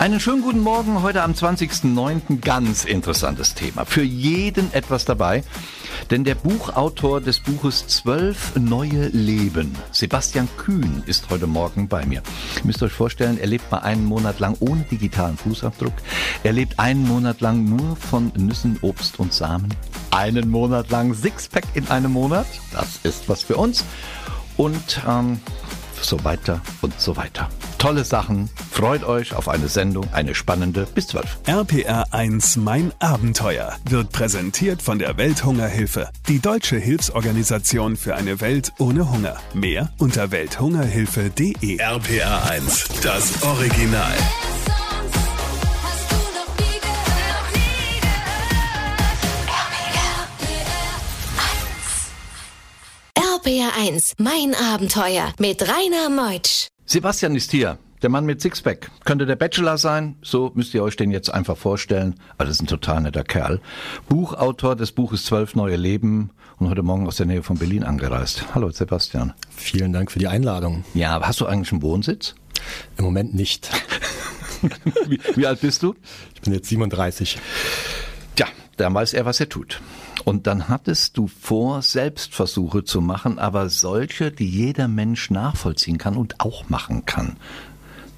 Einen schönen guten Morgen heute am 20.09. Ganz interessantes Thema. Für jeden etwas dabei. Denn der Buchautor des Buches Zwölf neue Leben, Sebastian Kühn, ist heute Morgen bei mir. Ihr müsst euch vorstellen, er lebt mal einen Monat lang ohne digitalen Fußabdruck. Er lebt einen Monat lang nur von Nüssen, Obst und Samen. Einen Monat lang Sixpack in einem Monat. Das ist was für uns. Und ähm, so weiter und so weiter. Tolle Sachen. Freut euch auf eine Sendung, eine spannende bis 12. RPR 1 Mein Abenteuer wird präsentiert von der Welthungerhilfe, die deutsche Hilfsorganisation für eine Welt ohne Hunger. Mehr unter welthungerhilfe.de. RPR 1, das Original. RPR 1, mein Abenteuer mit Rainer Meutsch. Sebastian ist hier. Der Mann mit Sixpack. Könnte der Bachelor sein, so müsst ihr euch den jetzt einfach vorstellen. Aber das ist ein total netter Kerl. Buchautor des Buches Zwölf neue Leben und heute Morgen aus der Nähe von Berlin angereist. Hallo Sebastian. Vielen Dank für die Einladung. Ja, aber hast du eigentlich einen Wohnsitz? Im Moment nicht. wie, wie alt bist du? Ich bin jetzt 37. Tja, dann weiß er, was er tut. Und dann hattest du vor, Selbstversuche zu machen, aber solche, die jeder Mensch nachvollziehen kann und auch machen kann.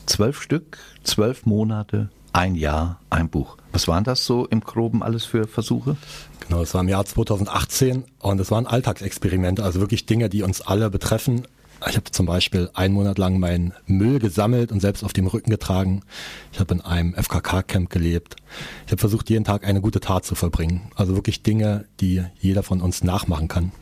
Zwölf Stück, zwölf Monate, ein Jahr, ein Buch. Was waren das so im Groben alles für Versuche? Genau, das war im Jahr 2018 und es waren Alltagsexperimente, also wirklich Dinge, die uns alle betreffen. Ich habe zum Beispiel einen Monat lang meinen Müll gesammelt und selbst auf dem Rücken getragen. Ich habe in einem FKK-Camp gelebt. Ich habe versucht, jeden Tag eine gute Tat zu vollbringen. Also wirklich Dinge, die jeder von uns nachmachen kann.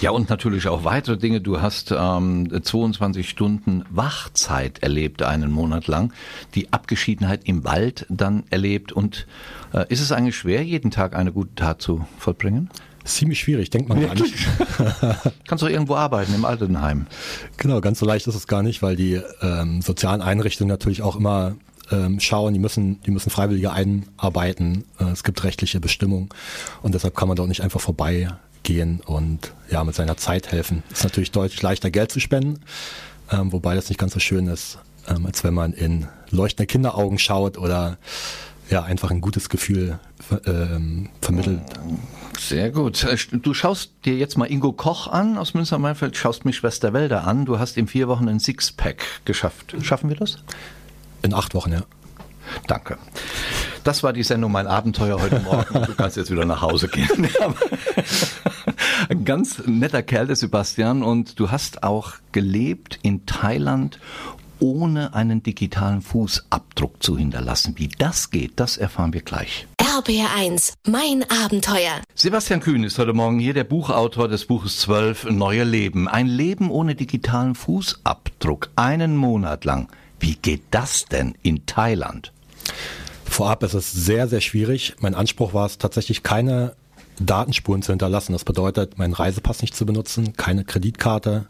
Ja, und natürlich auch weitere Dinge. Du hast ähm, 22 Stunden Wachzeit erlebt, einen Monat lang. Die Abgeschiedenheit im Wald dann erlebt. Und äh, ist es eigentlich schwer, jeden Tag eine gute Tat zu vollbringen? Ziemlich schwierig, denkt man gar nicht. Kannst du irgendwo arbeiten, im Altenheim? Genau, ganz so leicht ist es gar nicht, weil die ähm, sozialen Einrichtungen natürlich auch immer ähm, schauen, die müssen, die müssen Freiwillige einarbeiten. Äh, es gibt rechtliche Bestimmungen und deshalb kann man dort nicht einfach vorbeigehen und ja mit seiner Zeit helfen. Ist natürlich deutlich leichter, Geld zu spenden, ähm, wobei das nicht ganz so schön ist, ähm, als wenn man in leuchtende Kinderaugen schaut oder ja einfach ein gutes Gefühl ähm, vermittelt. Sehr gut. Äh, du schaust dir jetzt mal Ingo Koch an aus Münster-Meinfeld, schaust mich Schwester Wälder an. Du hast in vier Wochen ein Sixpack geschafft. Schaffen wir das? In acht Wochen, ja. Danke. Das war die Sendung Mein Abenteuer heute Morgen. Du kannst jetzt wieder nach Hause gehen. Ein ganz netter Kerl, der Sebastian. Und du hast auch gelebt in Thailand ohne einen digitalen Fußabdruck zu hinterlassen. Wie das geht, das erfahren wir gleich. RBR1, mein Abenteuer. Sebastian Kühn ist heute Morgen hier, der Buchautor des Buches 12 Neue Leben. Ein Leben ohne digitalen Fußabdruck, einen Monat lang. Wie geht das denn in Thailand? Vorab ist es sehr, sehr schwierig. Mein Anspruch war es tatsächlich keine Datenspuren zu hinterlassen. Das bedeutet, meinen Reisepass nicht zu benutzen, keine Kreditkarte,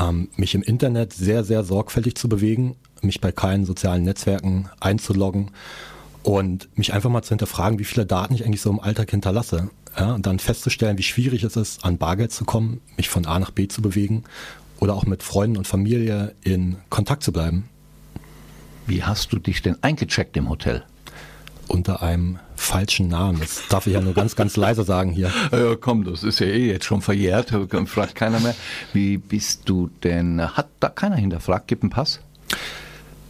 ähm, mich im Internet sehr, sehr sorgfältig zu bewegen, mich bei keinen sozialen Netzwerken einzuloggen und mich einfach mal zu hinterfragen, wie viele Daten ich eigentlich so im Alltag hinterlasse. Ja, und dann festzustellen, wie schwierig es ist, an Bargeld zu kommen, mich von A nach B zu bewegen oder auch mit Freunden und Familie in Kontakt zu bleiben. Wie hast du dich denn eingecheckt im Hotel? Unter einem falschen Namen. Das darf ich ja nur ganz, ganz leise sagen hier. Ja, komm, das ist ja eh jetzt schon verjährt, fragt keiner mehr. Wie bist du denn? Hat da keiner hinterfragt? Gib einen Pass?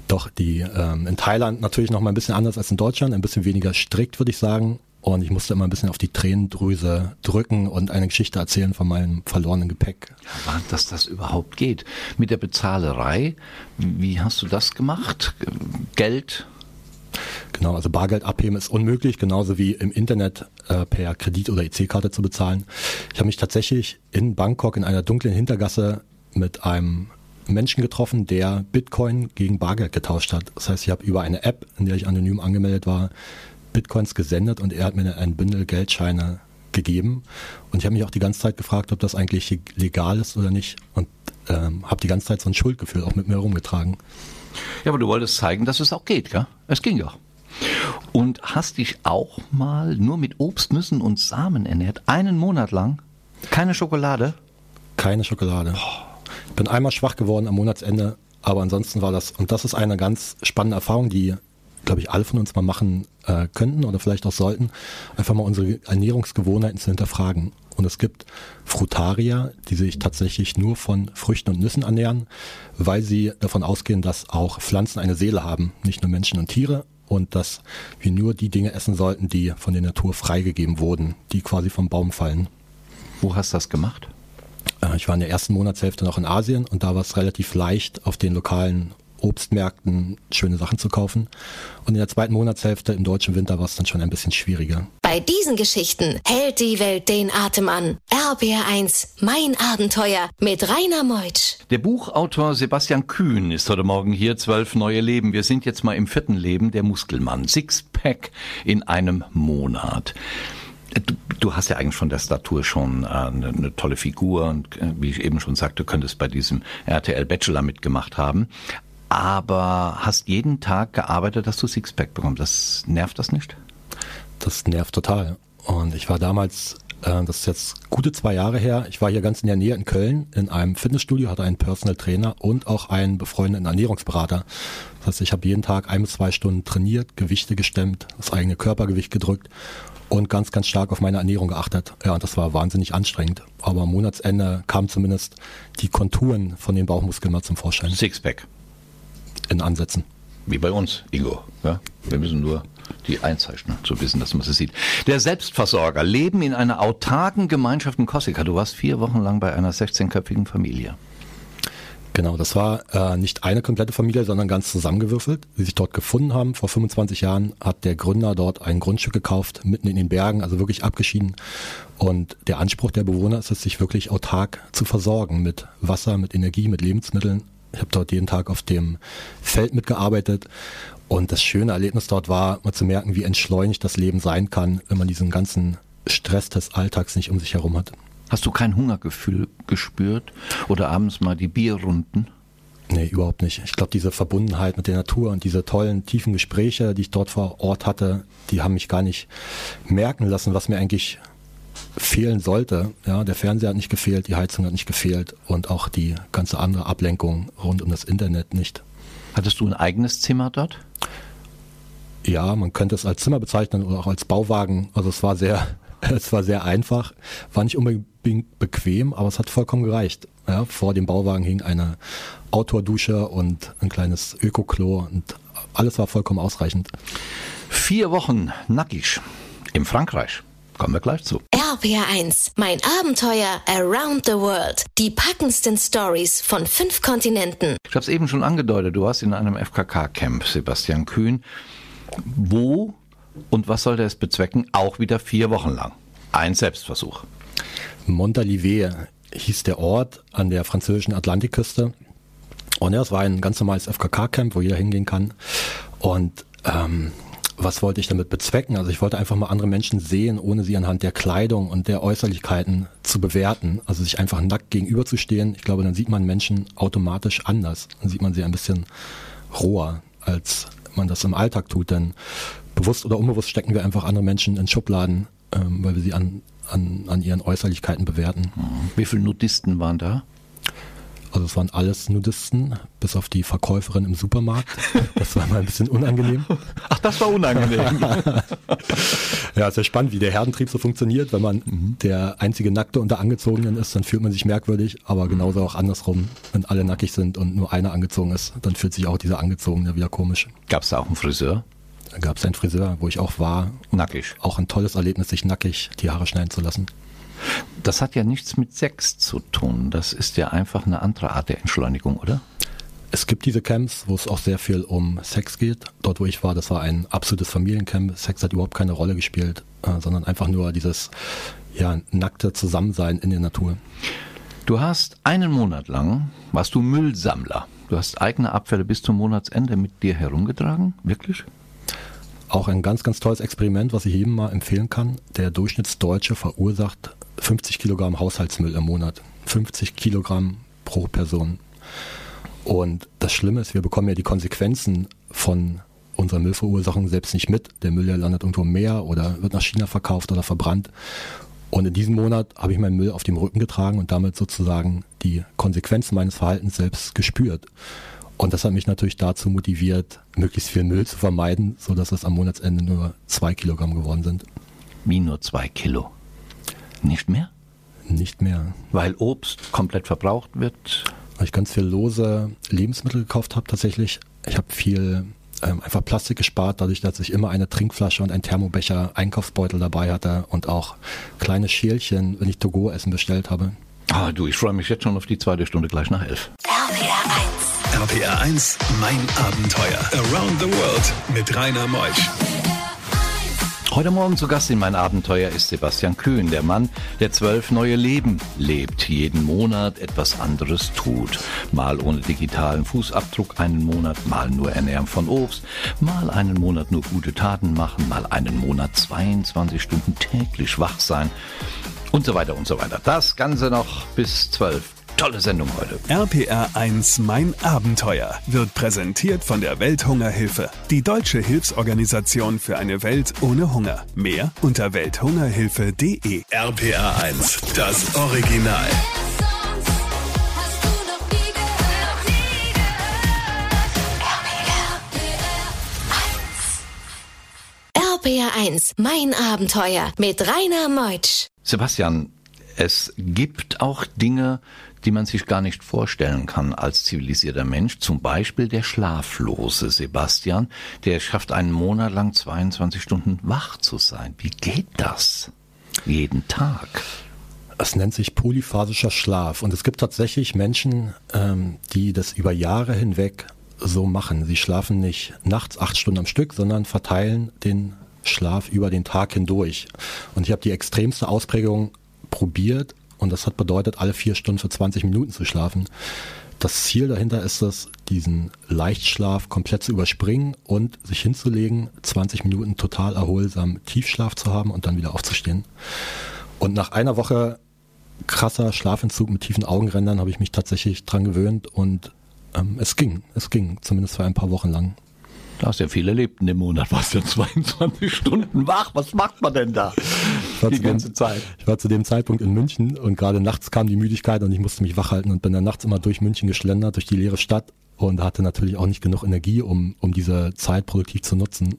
Doch, die ähm, in Thailand natürlich noch mal ein bisschen anders als in Deutschland, ein bisschen weniger strikt, würde ich sagen. Und ich musste immer ein bisschen auf die Tränendrüse drücken und eine Geschichte erzählen von meinem verlorenen Gepäck. Ja, dass das überhaupt geht. Mit der Bezahlerei, wie hast du das gemacht? Geld? Genau, also Bargeld abheben ist unmöglich, genauso wie im Internet äh, per Kredit- oder EC-Karte zu bezahlen. Ich habe mich tatsächlich in Bangkok in einer dunklen Hintergasse mit einem Menschen getroffen, der Bitcoin gegen Bargeld getauscht hat. Das heißt, ich habe über eine App, in der ich anonym angemeldet war, Bitcoins gesendet und er hat mir ein Bündel Geldscheine gegeben. Und ich habe mich auch die ganze Zeit gefragt, ob das eigentlich legal ist oder nicht. Und ähm, habe die ganze Zeit so ein Schuldgefühl auch mit mir herumgetragen. Ja, aber du wolltest zeigen, dass es auch geht, gell? Es ging ja. Und hast dich auch mal nur mit Obst, Nüssen und Samen ernährt, einen Monat lang? Keine Schokolade? Keine Schokolade. Ich bin einmal schwach geworden am Monatsende, aber ansonsten war das, und das ist eine ganz spannende Erfahrung, die, glaube ich, alle von uns mal machen äh, könnten oder vielleicht auch sollten, einfach mal unsere Ernährungsgewohnheiten zu hinterfragen. Und es gibt Frutarier, die sich tatsächlich nur von Früchten und Nüssen ernähren, weil sie davon ausgehen, dass auch Pflanzen eine Seele haben, nicht nur Menschen und Tiere und dass wir nur die Dinge essen sollten, die von der Natur freigegeben wurden, die quasi vom Baum fallen. Wo hast du das gemacht? Äh, ich war in der ersten Monatshälfte noch in Asien und da war es relativ leicht, auf den lokalen Obstmärkten schöne Sachen zu kaufen. Und in der zweiten Monatshälfte im deutschen Winter war es dann schon ein bisschen schwieriger. Bei diesen Geschichten hält die Welt den Atem an. RBR1, mein Abenteuer mit Rainer Meutsch. Der Buchautor Sebastian Kühn ist heute Morgen hier. Zwölf neue Leben. Wir sind jetzt mal im vierten Leben, der Muskelmann. Sixpack in einem Monat. Du, du, hast ja eigentlich von der Statur schon äh, eine, eine, tolle Figur und äh, wie ich eben schon sagte, könntest bei diesem RTL Bachelor mitgemacht haben aber hast jeden Tag gearbeitet, dass du Sixpack bekommst. Das nervt das nicht? Das nervt total. Und ich war damals, äh, das ist jetzt gute zwei Jahre her, ich war hier ganz in der Nähe in Köln in einem Fitnessstudio, hatte einen Personal Trainer und auch einen befreundeten Ernährungsberater. Das heißt, ich habe jeden Tag ein bis zwei Stunden trainiert, Gewichte gestemmt, das eigene Körpergewicht gedrückt und ganz, ganz stark auf meine Ernährung geachtet. Ja, und das war wahnsinnig anstrengend. Aber am Monatsende kamen zumindest die Konturen von den Bauchmuskeln mal zum Vorschein. Sixpack in Ansätzen. Wie bei uns, Ingo. Ja? Wir müssen nur die einzeichnen, zu wissen, dass man sie sieht. Der Selbstversorger, Leben in einer autarken Gemeinschaft in Korsika. Du warst vier Wochen lang bei einer 16-köpfigen Familie. Genau, das war äh, nicht eine komplette Familie, sondern ganz zusammengewürfelt. Die sich dort gefunden haben. Vor 25 Jahren hat der Gründer dort ein Grundstück gekauft, mitten in den Bergen, also wirklich abgeschieden. Und der Anspruch der Bewohner ist es, sich wirklich autark zu versorgen mit Wasser, mit Energie, mit Lebensmitteln ich habe dort jeden Tag auf dem Feld mitgearbeitet und das schöne Erlebnis dort war, mal zu merken, wie entschleunigt das Leben sein kann, wenn man diesen ganzen Stress des Alltags nicht um sich herum hat. Hast du kein Hungergefühl gespürt oder abends mal die Bierrunden? Nee, überhaupt nicht. Ich glaube, diese Verbundenheit mit der Natur und diese tollen, tiefen Gespräche, die ich dort vor Ort hatte, die haben mich gar nicht merken lassen, was mir eigentlich fehlen sollte. Ja, der Fernseher hat nicht gefehlt, die Heizung hat nicht gefehlt und auch die ganze andere Ablenkung rund um das Internet nicht. Hattest du ein eigenes Zimmer dort? Ja, man könnte es als Zimmer bezeichnen oder auch als Bauwagen. Also es war sehr, es war sehr einfach, war nicht unbedingt bequem, aber es hat vollkommen gereicht. Ja, vor dem Bauwagen hing eine Outdoor-Dusche und ein kleines Öko-Klo und alles war vollkommen ausreichend. Vier Wochen nackig in Frankreich. Kommen wir gleich zu. RPR1, mein Abenteuer Around the World. Die packendsten Stories von fünf Kontinenten. Ich habe es eben schon angedeutet, du warst in einem FKK-Camp, Sebastian Kühn. Wo und was sollte es bezwecken? Auch wieder vier Wochen lang. Ein Selbstversuch. Montalivet hieß der Ort an der französischen Atlantikküste. Und ja, es war ein ganz normales FKK-Camp, wo jeder hingehen kann. Und ähm, was wollte ich damit bezwecken? Also ich wollte einfach mal andere Menschen sehen, ohne sie anhand der Kleidung und der Äußerlichkeiten zu bewerten. Also sich einfach nackt gegenüberzustehen. Ich glaube, dann sieht man Menschen automatisch anders. Dann sieht man sie ein bisschen roher, als man das im Alltag tut. Denn bewusst oder unbewusst stecken wir einfach andere Menschen in Schubladen, ähm, weil wir sie an, an, an ihren Äußerlichkeiten bewerten. Wie viele Nudisten waren da? Also es waren alles Nudisten, bis auf die Verkäuferin im Supermarkt. Das war mal ein bisschen unangenehm. Ach, das war unangenehm. ja, es ist ja spannend, wie der Herdentrieb so funktioniert. Wenn man mhm. der einzige Nackte unter Angezogenen ist, dann fühlt man sich merkwürdig, aber mhm. genauso auch andersrum. Wenn alle nackig sind und nur einer angezogen ist, dann fühlt sich auch dieser Angezogene wieder komisch. Gab es da auch einen Friseur? Da gab es einen Friseur, wo ich auch war. Nackig. Auch ein tolles Erlebnis, sich nackig die Haare schneiden zu lassen. Das hat ja nichts mit Sex zu tun. Das ist ja einfach eine andere Art der Entschleunigung, oder? Es gibt diese Camps, wo es auch sehr viel um Sex geht. Dort, wo ich war, das war ein absolutes Familiencamp. Sex hat überhaupt keine Rolle gespielt, äh, sondern einfach nur dieses ja, nackte Zusammensein in der Natur. Du hast einen Monat lang, warst du Müllsammler. Du hast eigene Abfälle bis zum Monatsende mit dir herumgetragen? Wirklich? Auch ein ganz, ganz tolles Experiment, was ich jedem mal empfehlen kann. Der Durchschnittsdeutsche verursacht 50 Kilogramm Haushaltsmüll im Monat. 50 Kilogramm pro Person. Und das Schlimme ist, wir bekommen ja die Konsequenzen von unserer Müllverursachung selbst nicht mit. Der Müll landet irgendwo im Meer oder wird nach China verkauft oder verbrannt. Und in diesem Monat habe ich meinen Müll auf dem Rücken getragen und damit sozusagen die Konsequenzen meines Verhaltens selbst gespürt. Und das hat mich natürlich dazu motiviert, möglichst viel Müll zu vermeiden, sodass es am Monatsende nur zwei Kilogramm geworden sind. Wie nur zwei Kilo? Nicht mehr? Nicht mehr. Weil Obst komplett verbraucht wird? Weil ich ganz viel lose Lebensmittel gekauft habe tatsächlich. Ich habe viel ähm, einfach Plastik gespart, dadurch, dass ich immer eine Trinkflasche und ein Thermobecher Einkaufsbeutel dabei hatte und auch kleine Schälchen, wenn ich Togo-Essen bestellt habe. Ah, du, ich freue mich jetzt schon auf die zweite Stunde gleich nach elf. RPR 1. RPR 1, mein Abenteuer. Around the World mit Rainer Meusch. Heute Morgen zu Gast in mein Abenteuer ist Sebastian Kühn, der Mann, der zwölf neue Leben lebt, jeden Monat etwas anderes tut. Mal ohne digitalen Fußabdruck einen Monat, mal nur Ernährung von Obst, mal einen Monat nur gute Taten machen, mal einen Monat 22 Stunden täglich wach sein und so weiter und so weiter. Das Ganze noch bis zwölf. Tolle Sendung heute. RPR 1 Mein Abenteuer wird präsentiert von der Welthungerhilfe, die deutsche Hilfsorganisation für eine Welt ohne Hunger. Mehr unter welthungerhilfe.de. RPR 1, das Original. RPR 1, mein Abenteuer mit Rainer Meutsch. Sebastian, es gibt auch Dinge, die man sich gar nicht vorstellen kann als zivilisierter Mensch. Zum Beispiel der schlaflose Sebastian, der schafft einen Monat lang 22 Stunden wach zu sein. Wie geht das? Jeden Tag. Es nennt sich polyphasischer Schlaf und es gibt tatsächlich Menschen, ähm, die das über Jahre hinweg so machen. Sie schlafen nicht nachts acht Stunden am Stück, sondern verteilen den Schlaf über den Tag hindurch. Und ich habe die extremste Ausprägung probiert und das hat bedeutet, alle vier Stunden für 20 Minuten zu schlafen. Das Ziel dahinter ist es, diesen Leichtschlaf komplett zu überspringen und sich hinzulegen, 20 Minuten total erholsam Tiefschlaf zu haben und dann wieder aufzustehen. Und nach einer Woche krasser Schlafentzug mit tiefen Augenrändern habe ich mich tatsächlich dran gewöhnt und ähm, es ging, es ging, zumindest für ein paar Wochen lang. Du hast ja viel erlebt in dem Monat, warst ja 22 Stunden wach. Was macht man denn da? Die ganze dem, Zeit. Ich war zu dem Zeitpunkt in München und gerade nachts kam die Müdigkeit und ich musste mich wach halten und bin dann nachts immer durch München geschlendert, durch die leere Stadt und hatte natürlich auch nicht genug Energie, um, um diese Zeit produktiv zu nutzen.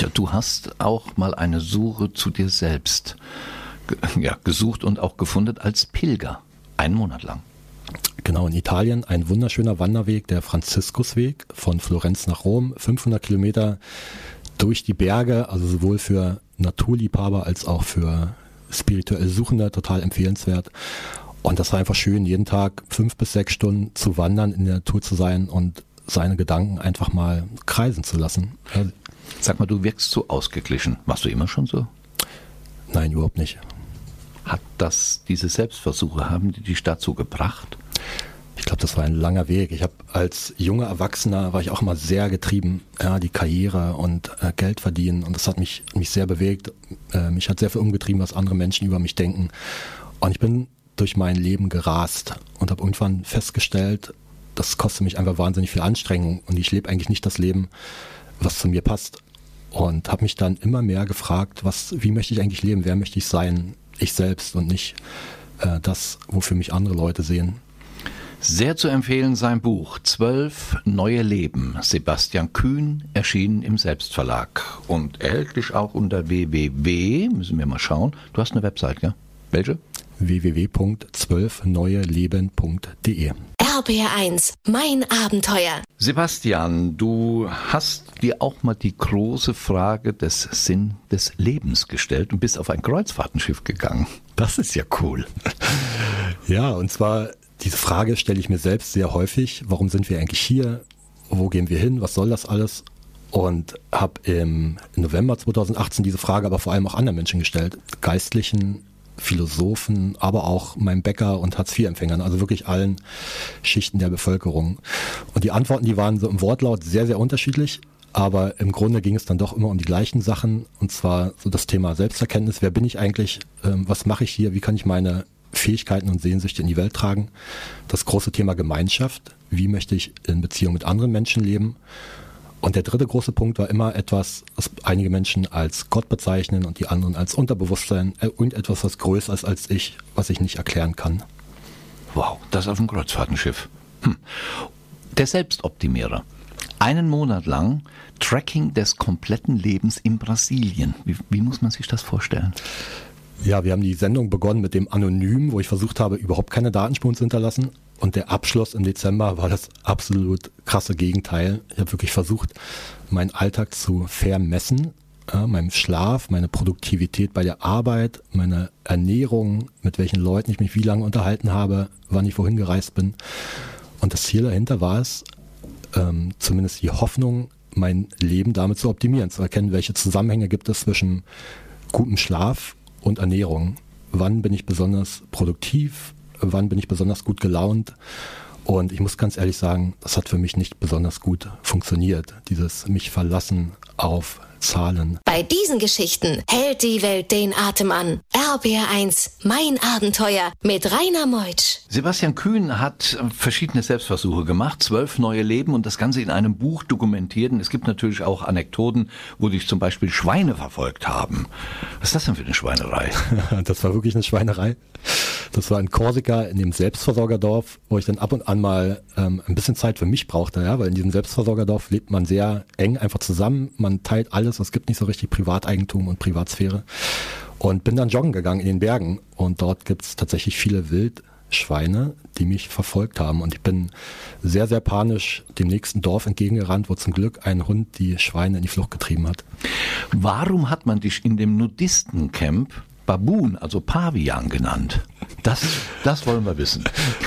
Ja, du hast auch mal eine Suche zu dir selbst ja, gesucht und auch gefunden als Pilger. Einen Monat lang. Genau, in Italien ein wunderschöner Wanderweg, der Franziskusweg von Florenz nach Rom, 500 Kilometer durch die Berge, also sowohl für Naturliebhaber als auch für spirituell Suchende total empfehlenswert. Und das war einfach schön, jeden Tag fünf bis sechs Stunden zu wandern, in der Natur zu sein und seine Gedanken einfach mal kreisen zu lassen. Sag mal, du wirkst so ausgeglichen. Warst du immer schon so? Nein, überhaupt nicht. Hat das, diese Selbstversuche, haben die dich dazu gebracht? Ich glaube, das war ein langer Weg. Ich habe als junger Erwachsener war ich auch immer sehr getrieben, ja, die Karriere und äh, Geld verdienen und das hat mich mich sehr bewegt. Äh, mich hat sehr viel umgetrieben, was andere Menschen über mich denken. Und ich bin durch mein Leben gerast und habe irgendwann festgestellt, das kostet mich einfach wahnsinnig viel Anstrengung und ich lebe eigentlich nicht das Leben, was zu mir passt. Und habe mich dann immer mehr gefragt, was, wie möchte ich eigentlich leben, wer möchte ich sein, ich selbst und nicht äh, das, wofür mich andere Leute sehen. Sehr zu empfehlen sein Buch Zwölf neue Leben. Sebastian Kühn erschienen im Selbstverlag und erhältlich auch unter www. Müssen wir mal schauen. Du hast eine Website, ja? Welche? www.zwölfneueleben.de RBR1, mein Abenteuer. Sebastian, du hast dir auch mal die große Frage des Sinn des Lebens gestellt und bist auf ein Kreuzfahrtenschiff gegangen. Das ist ja cool. Ja, und zwar diese Frage stelle ich mir selbst sehr häufig. Warum sind wir eigentlich hier? Wo gehen wir hin? Was soll das alles? Und habe im November 2018 diese Frage aber vor allem auch anderen Menschen gestellt. Geistlichen, Philosophen, aber auch meinem Bäcker und Hartz-IV-Empfängern, also wirklich allen Schichten der Bevölkerung. Und die Antworten, die waren so im Wortlaut sehr, sehr unterschiedlich. Aber im Grunde ging es dann doch immer um die gleichen Sachen. Und zwar so das Thema Selbsterkenntnis. Wer bin ich eigentlich? Ähm, was mache ich hier? Wie kann ich meine Fähigkeiten und Sehnsüchte in die Welt tragen. Das große Thema Gemeinschaft. Wie möchte ich in Beziehung mit anderen Menschen leben? Und der dritte große Punkt war immer etwas, was einige Menschen als Gott bezeichnen und die anderen als Unterbewusstsein äh, und etwas, was größer ist als ich, was ich nicht erklären kann. Wow, das auf dem Kreuzfahrtenschiff. Hm. Der Selbstoptimierer. Einen Monat lang Tracking des kompletten Lebens in Brasilien. Wie, wie muss man sich das vorstellen? Ja, wir haben die Sendung begonnen mit dem Anonym, wo ich versucht habe, überhaupt keine Datenspuren zu hinterlassen. Und der Abschluss im Dezember war das absolut krasse Gegenteil. Ich habe wirklich versucht, meinen Alltag zu vermessen, ja, meinem Schlaf, meine Produktivität bei der Arbeit, meine Ernährung, mit welchen Leuten ich mich wie lange unterhalten habe, wann ich wohin gereist bin. Und das Ziel dahinter war es, ähm, zumindest die Hoffnung, mein Leben damit zu optimieren, zu erkennen, welche Zusammenhänge gibt es zwischen gutem Schlaf und Ernährung. Wann bin ich besonders produktiv? Wann bin ich besonders gut gelaunt? Und ich muss ganz ehrlich sagen, das hat für mich nicht besonders gut funktioniert. Dieses mich verlassen auf Zahlen. Bei diesen Geschichten hält die Welt den Atem an. RBR1, mein Abenteuer mit Rainer Meutsch. Sebastian Kühn hat verschiedene Selbstversuche gemacht, zwölf neue Leben und das Ganze in einem Buch dokumentiert. Und es gibt natürlich auch Anekdoten, wo dich zum Beispiel Schweine verfolgt haben. Was ist das denn für eine Schweinerei? das war wirklich eine Schweinerei. Das war in Korsika, in dem Selbstversorgerdorf, wo ich dann ab und an mal ähm, ein bisschen Zeit für mich brauchte, ja, weil in diesem Selbstversorgerdorf lebt man sehr eng einfach zusammen, man teilt alles, es gibt nicht so richtig Privateigentum und Privatsphäre. Und bin dann joggen gegangen in den Bergen und dort gibt es tatsächlich viele Wildschweine, die mich verfolgt haben. Und ich bin sehr, sehr panisch dem nächsten Dorf entgegengerannt, wo zum Glück ein Hund die Schweine in die Flucht getrieben hat. Warum hat man dich in dem Nudistencamp Baboon, also Pavian genannt? Das, das wollen wir wissen.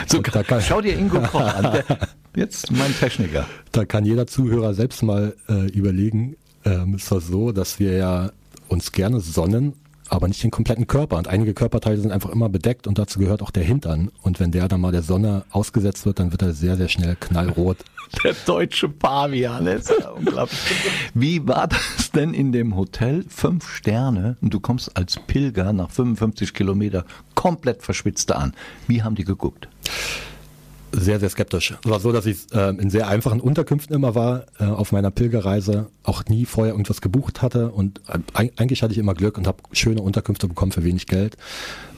So, kann, schau dir Ingo Koch an. Der, jetzt mein Techniker. Da kann jeder Zuhörer selbst mal äh, überlegen. Ähm, es war so, dass wir ja uns gerne sonnen, aber nicht den kompletten Körper. Und einige Körperteile sind einfach immer bedeckt und dazu gehört auch der Hintern. Und wenn der dann mal der Sonne ausgesetzt wird, dann wird er sehr, sehr schnell knallrot. Der deutsche Pavian, ist ja unglaublich. Wie war das denn in dem Hotel? Fünf Sterne und du kommst als Pilger nach 55 Kilometer komplett verschwitzt an. Wie haben die geguckt? sehr, sehr skeptisch. Es war so, dass ich äh, in sehr einfachen Unterkünften immer war, äh, auf meiner Pilgerreise, auch nie vorher irgendwas gebucht hatte und äh, eigentlich hatte ich immer Glück und habe schöne Unterkünfte bekommen für wenig Geld.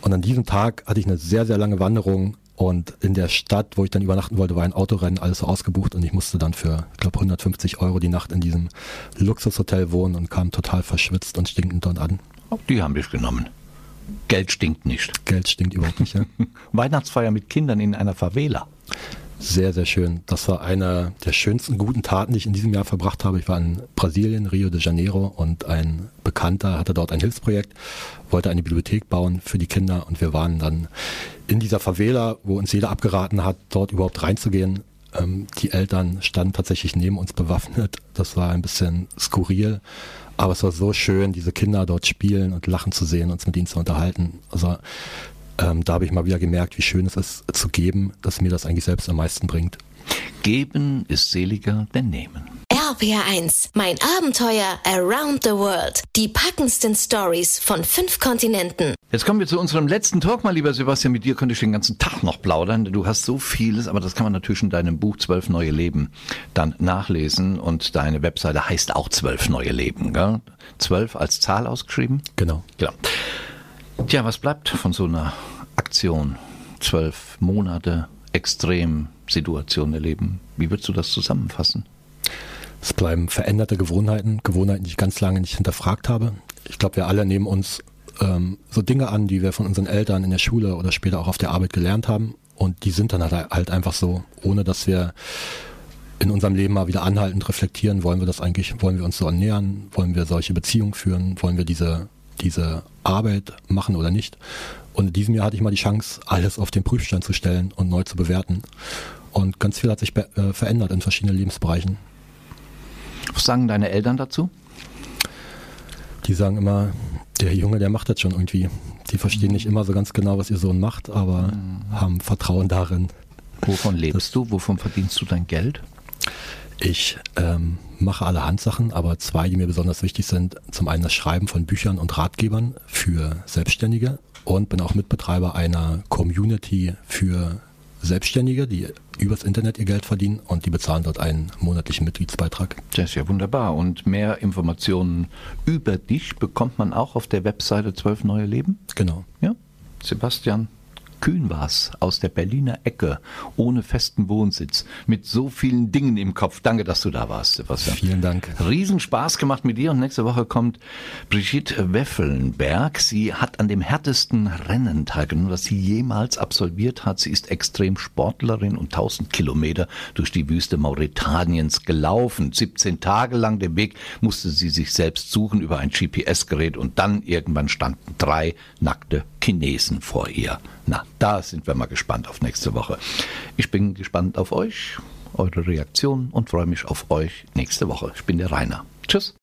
Und an diesem Tag hatte ich eine sehr, sehr lange Wanderung und in der Stadt, wo ich dann übernachten wollte, war ein Autorennen, alles so ausgebucht und ich musste dann für, ich glaube, 150 Euro die Nacht in diesem Luxushotel wohnen und kam total verschwitzt und stinkend dort an. Die haben dich genommen. Geld stinkt nicht. Geld stinkt überhaupt nicht, ja. Weihnachtsfeier mit Kindern in einer Favela. Sehr, sehr schön. Das war einer der schönsten guten Taten, die ich in diesem Jahr verbracht habe. Ich war in Brasilien, Rio de Janeiro und ein Bekannter hatte dort ein Hilfsprojekt, wollte eine Bibliothek bauen für die Kinder und wir waren dann in dieser Favela, wo uns jeder abgeraten hat, dort überhaupt reinzugehen. Ähm, die Eltern standen tatsächlich neben uns bewaffnet. Das war ein bisschen skurril. Aber es war so schön, diese Kinder dort spielen und lachen zu sehen, uns mit ihnen zu unterhalten. Also ähm, da habe ich mal wieder gemerkt, wie schön es ist zu geben, dass mir das eigentlich selbst am meisten bringt. Geben ist seliger denn nehmen. RPR1, mein Abenteuer around the world. Die packendsten Stories von fünf Kontinenten. Jetzt kommen wir zu unserem letzten Talk, mal lieber Sebastian. Mit dir könnte ich den ganzen Tag noch plaudern. Du hast so vieles, aber das kann man natürlich in deinem Buch Zwölf neue Leben dann nachlesen. Und deine Webseite heißt auch Zwölf neue Leben. Gell? Zwölf als Zahl ausgeschrieben? Genau. Genau. Tja, was bleibt von so einer Aktion? Zwölf Monate Extremsituationen erleben. Wie würdest du das zusammenfassen? Es bleiben veränderte Gewohnheiten, Gewohnheiten, die ich ganz lange nicht hinterfragt habe. Ich glaube, wir alle nehmen uns ähm, so Dinge an, die wir von unseren Eltern in der Schule oder später auch auf der Arbeit gelernt haben. Und die sind dann halt, halt einfach so, ohne dass wir in unserem Leben mal wieder anhaltend reflektieren, wollen wir das eigentlich, wollen wir uns so annähern, wollen wir solche Beziehungen führen, wollen wir diese diese Arbeit machen oder nicht. Und in diesem Jahr hatte ich mal die Chance, alles auf den Prüfstand zu stellen und neu zu bewerten. Und ganz viel hat sich äh, verändert in verschiedenen Lebensbereichen. Was sagen deine Eltern dazu? Die sagen immer, der Junge, der macht das schon irgendwie. Die verstehen nicht immer so ganz genau, was ihr Sohn macht, aber mhm. haben Vertrauen darin. Wovon lebst du? Wovon verdienst du dein Geld? Ich ähm, mache alle Handsachen, aber zwei, die mir besonders wichtig sind, zum einen das Schreiben von Büchern und Ratgebern für Selbstständige und bin auch Mitbetreiber einer Community für Selbstständige, die übers Internet ihr Geld verdienen und die bezahlen dort einen monatlichen Mitgliedsbeitrag. Das ist ja wunderbar. Und mehr Informationen über dich bekommt man auch auf der Webseite 12 Neue Leben? Genau. Ja. Sebastian, Kühn war's aus der Berliner Ecke, ohne festen Wohnsitz, mit so vielen Dingen im Kopf. Danke, dass du da warst, Sebastian. Vielen Dank. Riesenspaß gemacht mit dir und nächste Woche kommt Brigitte Weffelnberg. Sie hat an dem härtesten Rennen teilgenommen, das sie jemals absolviert hat. Sie ist extrem Sportlerin und 1000 Kilometer durch die Wüste Mauretaniens gelaufen. 17 Tage lang den Weg musste sie sich selbst suchen über ein GPS-Gerät und dann irgendwann standen drei nackte Chinesen vor ihr. Na, da sind wir mal gespannt auf nächste Woche. Ich bin gespannt auf euch, eure Reaktionen und freue mich auf euch nächste Woche. Ich bin der Rainer. Tschüss.